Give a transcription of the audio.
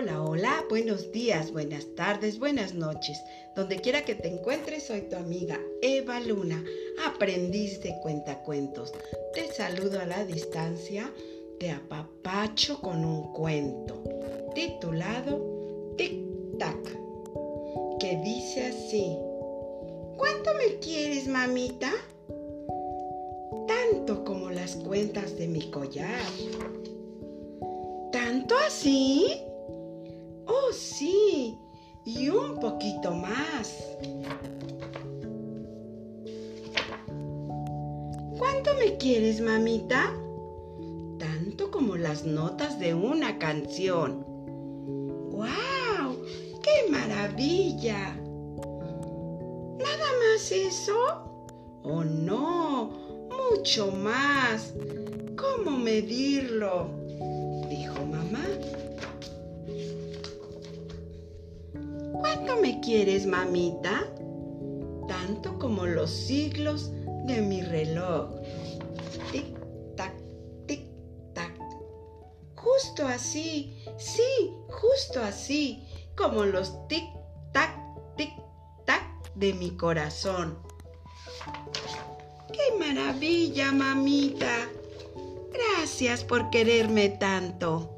Hola, hola, buenos días, buenas tardes, buenas noches. Donde quiera que te encuentres, soy tu amiga Eva Luna, aprendiz de cuentacuentos. Te saludo a la distancia, te apapacho con un cuento titulado Tic Tac, que dice así. ¿Cuánto me quieres, mamita? Tanto como las cuentas de mi collar. ¿Tanto así? Sí, y un poquito más. ¿Cuánto me quieres, mamita? Tanto como las notas de una canción. ¡Guau! ¡Qué maravilla! ¿Nada más eso? Oh, no, mucho más. ¿Cómo medirlo? dijo mamá. ¿Cuánto me quieres, mamita? Tanto como los siglos de mi reloj. Tic, tac, tic, tac. Justo así, sí, justo así, como los tic, tac, tic, tac de mi corazón. ¡Qué maravilla, mamita! Gracias por quererme tanto.